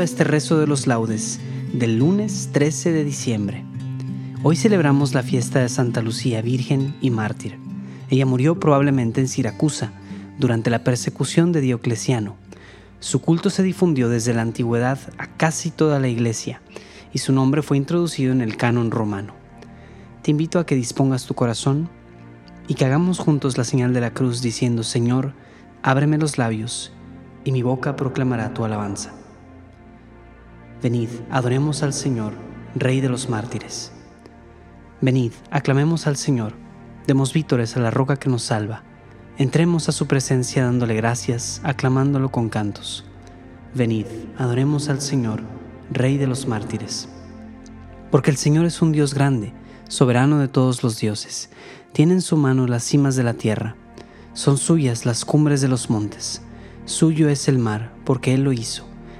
Este rezo de los laudes del lunes 13 de diciembre. Hoy celebramos la fiesta de Santa Lucía, Virgen y Mártir. Ella murió probablemente en Siracusa durante la persecución de Diocleciano. Su culto se difundió desde la antigüedad a casi toda la iglesia y su nombre fue introducido en el canon romano. Te invito a que dispongas tu corazón y que hagamos juntos la señal de la cruz diciendo, Señor, ábreme los labios y mi boca proclamará tu alabanza. Venid, adoremos al Señor, Rey de los mártires. Venid, aclamemos al Señor, demos vítores a la roca que nos salva. Entremos a su presencia dándole gracias, aclamándolo con cantos. Venid, adoremos al Señor, Rey de los mártires. Porque el Señor es un Dios grande, soberano de todos los dioses. Tiene en su mano las cimas de la tierra. Son suyas las cumbres de los montes. Suyo es el mar, porque Él lo hizo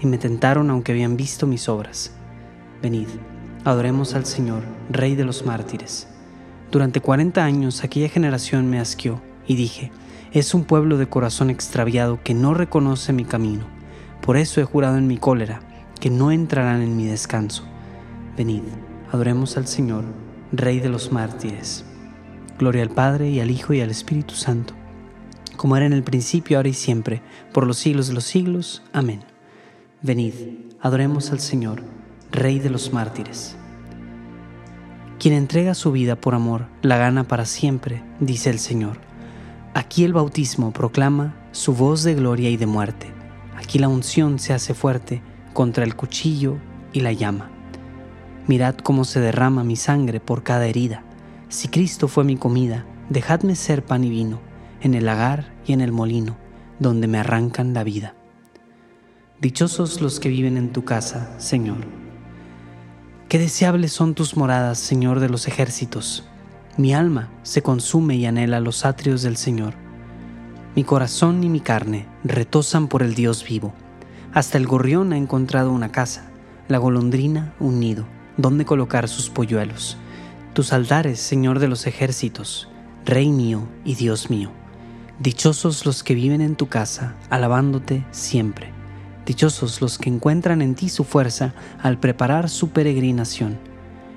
y me tentaron aunque habían visto mis obras. Venid, adoremos al Señor, Rey de los mártires. Durante cuarenta años aquella generación me asqueó y dije, es un pueblo de corazón extraviado que no reconoce mi camino. Por eso he jurado en mi cólera que no entrarán en mi descanso. Venid, adoremos al Señor, Rey de los mártires. Gloria al Padre y al Hijo y al Espíritu Santo, como era en el principio, ahora y siempre, por los siglos de los siglos. Amén. Venid, adoremos al Señor, Rey de los mártires. Quien entrega su vida por amor, la gana para siempre, dice el Señor. Aquí el bautismo proclama su voz de gloria y de muerte. Aquí la unción se hace fuerte contra el cuchillo y la llama. Mirad cómo se derrama mi sangre por cada herida. Si Cristo fue mi comida, dejadme ser pan y vino, en el lagar y en el molino, donde me arrancan la vida. Dichosos los que viven en tu casa, Señor. Qué deseables son tus moradas, Señor de los ejércitos. Mi alma se consume y anhela los atrios del Señor. Mi corazón y mi carne retosan por el Dios vivo. Hasta el gorrión ha encontrado una casa, la golondrina un nido, donde colocar sus polluelos. Tus altares, Señor de los ejércitos, Rey mío y Dios mío. Dichosos los que viven en tu casa, alabándote siempre. Dichosos los que encuentran en ti su fuerza al preparar su peregrinación.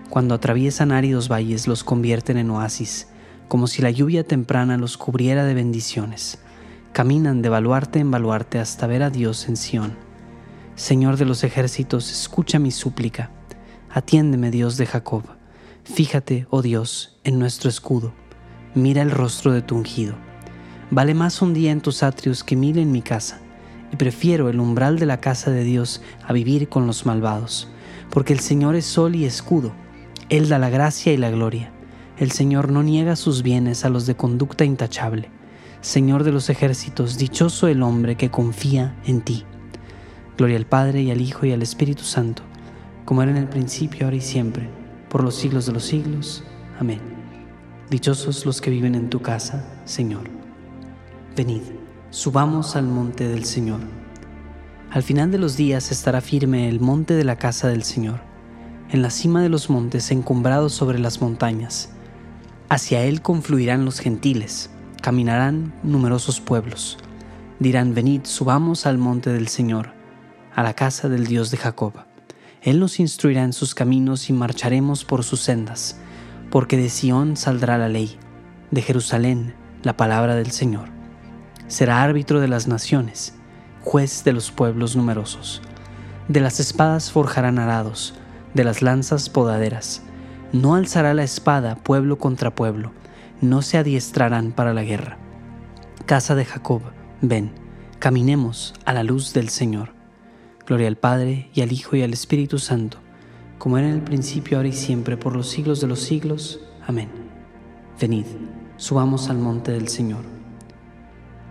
Cuando atraviesan áridos valles los convierten en oasis, como si la lluvia temprana los cubriera de bendiciones. Caminan de baluarte en baluarte hasta ver a Dios en Sión. Señor de los ejércitos, escucha mi súplica. Atiéndeme, Dios de Jacob. Fíjate, oh Dios, en nuestro escudo. Mira el rostro de tu ungido. Vale más un día en tus atrios que mil en mi casa y prefiero el umbral de la casa de Dios a vivir con los malvados, porque el Señor es sol y escudo, Él da la gracia y la gloria. El Señor no niega sus bienes a los de conducta intachable. Señor de los ejércitos, dichoso el hombre que confía en ti. Gloria al Padre y al Hijo y al Espíritu Santo, como era en el principio, ahora y siempre, por los siglos de los siglos. Amén. Dichosos los que viven en tu casa, Señor. Venid, subamos al monte del Señor. Al final de los días estará firme el monte de la casa del Señor, en la cima de los montes encumbrados sobre las montañas. Hacia él confluirán los gentiles caminarán numerosos pueblos. Dirán, venid, subamos al monte del Señor, a la casa del Dios de Jacob. Él nos instruirá en sus caminos y marcharemos por sus sendas, porque de Sión saldrá la ley, de Jerusalén la palabra del Señor. Será árbitro de las naciones, juez de los pueblos numerosos. De las espadas forjarán arados, de las lanzas podaderas. No alzará la espada pueblo contra pueblo no se adiestrarán para la guerra. Casa de Jacob, ven, caminemos a la luz del Señor. Gloria al Padre y al Hijo y al Espíritu Santo, como era en el principio, ahora y siempre, por los siglos de los siglos. Amén. Venid, subamos al monte del Señor.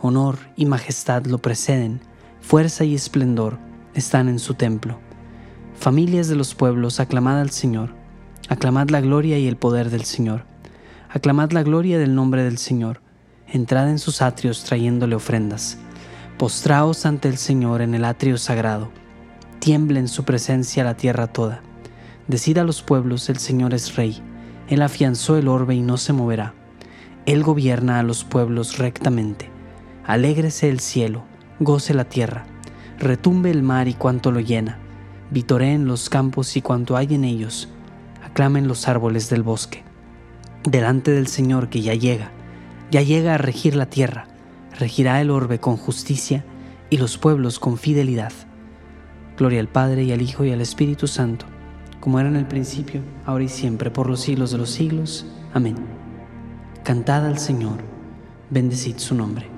Honor y majestad lo preceden, fuerza y esplendor están en su templo. Familias de los pueblos, aclamad al Señor, aclamad la gloria y el poder del Señor. Aclamad la gloria del nombre del Señor, entrad en sus atrios trayéndole ofrendas, postraos ante el Señor en el atrio sagrado, tiemble en su presencia la tierra toda. Decid a los pueblos, el Señor es rey, Él afianzó el orbe y no se moverá, Él gobierna a los pueblos rectamente. Alégrese el cielo, goce la tierra, retumbe el mar y cuanto lo llena, vitoreen los campos y cuanto hay en ellos, aclamen los árboles del bosque delante del Señor que ya llega, ya llega a regir la tierra, regirá el orbe con justicia y los pueblos con fidelidad. Gloria al Padre y al Hijo y al Espíritu Santo, como era en el principio, ahora y siempre, por los siglos de los siglos. Amén. Cantad al Señor, bendecid su nombre.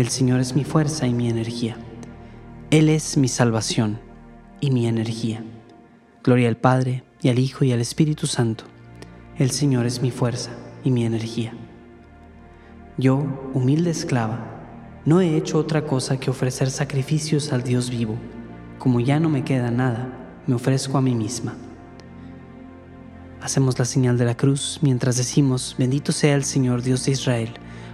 El Señor es mi fuerza y mi energía. Él es mi salvación y mi energía. Gloria al Padre y al Hijo y al Espíritu Santo el Señor es mi fuerza y mi energía. Yo, humilde esclava, no he hecho otra cosa que ofrecer sacrificios al Dios vivo. Como ya no me queda nada, me ofrezco a mí misma. Hacemos la señal de la cruz mientras decimos, bendito sea el Señor Dios de Israel,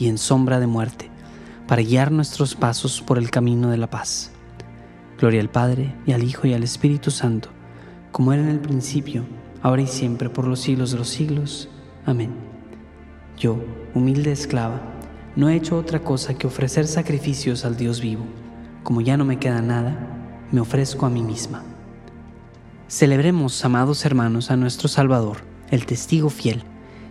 y en sombra de muerte, para guiar nuestros pasos por el camino de la paz. Gloria al Padre, y al Hijo, y al Espíritu Santo, como era en el principio, ahora y siempre, por los siglos de los siglos. Amén. Yo, humilde esclava, no he hecho otra cosa que ofrecer sacrificios al Dios vivo. Como ya no me queda nada, me ofrezco a mí misma. Celebremos, amados hermanos, a nuestro Salvador, el testigo fiel,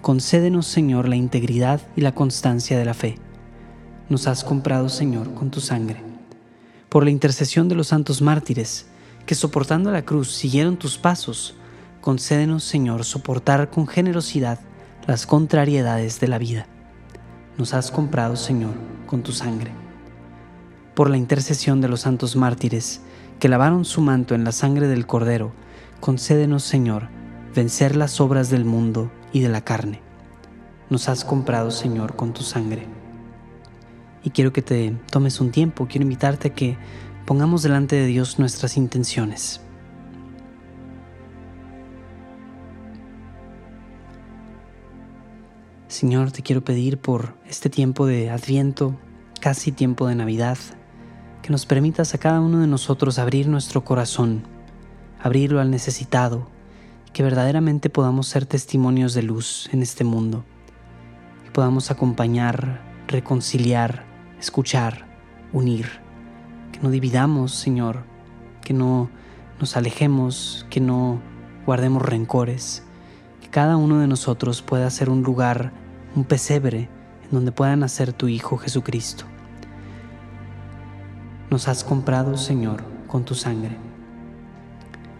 concédenos, Señor, la integridad y la constancia de la fe. Nos has comprado, Señor, con tu sangre. Por la intercesión de los santos mártires, que soportando la cruz siguieron tus pasos, concédenos, Señor, soportar con generosidad las contrariedades de la vida. Nos has comprado, Señor, con tu sangre. Por la intercesión de los santos mártires, que lavaron su manto en la sangre del Cordero, concédenos, Señor, vencer las obras del mundo y de la carne. Nos has comprado, Señor, con tu sangre. Y quiero que te tomes un tiempo, quiero invitarte a que pongamos delante de Dios nuestras intenciones. Señor, te quiero pedir por este tiempo de Adviento, casi tiempo de Navidad, que nos permitas a cada uno de nosotros abrir nuestro corazón abrirlo al necesitado, que verdaderamente podamos ser testimonios de luz en este mundo, que podamos acompañar, reconciliar, escuchar, unir, que no dividamos, Señor, que no nos alejemos, que no guardemos rencores, que cada uno de nosotros pueda ser un lugar, un pesebre, en donde pueda nacer tu Hijo Jesucristo. Nos has comprado, Señor, con tu sangre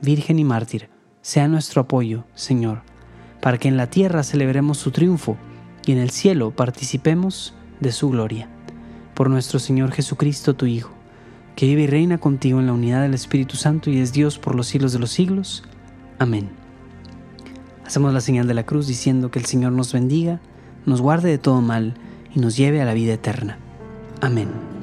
Virgen y mártir, sea nuestro apoyo, Señor, para que en la tierra celebremos su triunfo y en el cielo participemos de su gloria. Por nuestro Señor Jesucristo, tu Hijo, que vive y reina contigo en la unidad del Espíritu Santo y es Dios por los siglos de los siglos. Amén. Hacemos la señal de la cruz diciendo que el Señor nos bendiga, nos guarde de todo mal y nos lleve a la vida eterna. Amén.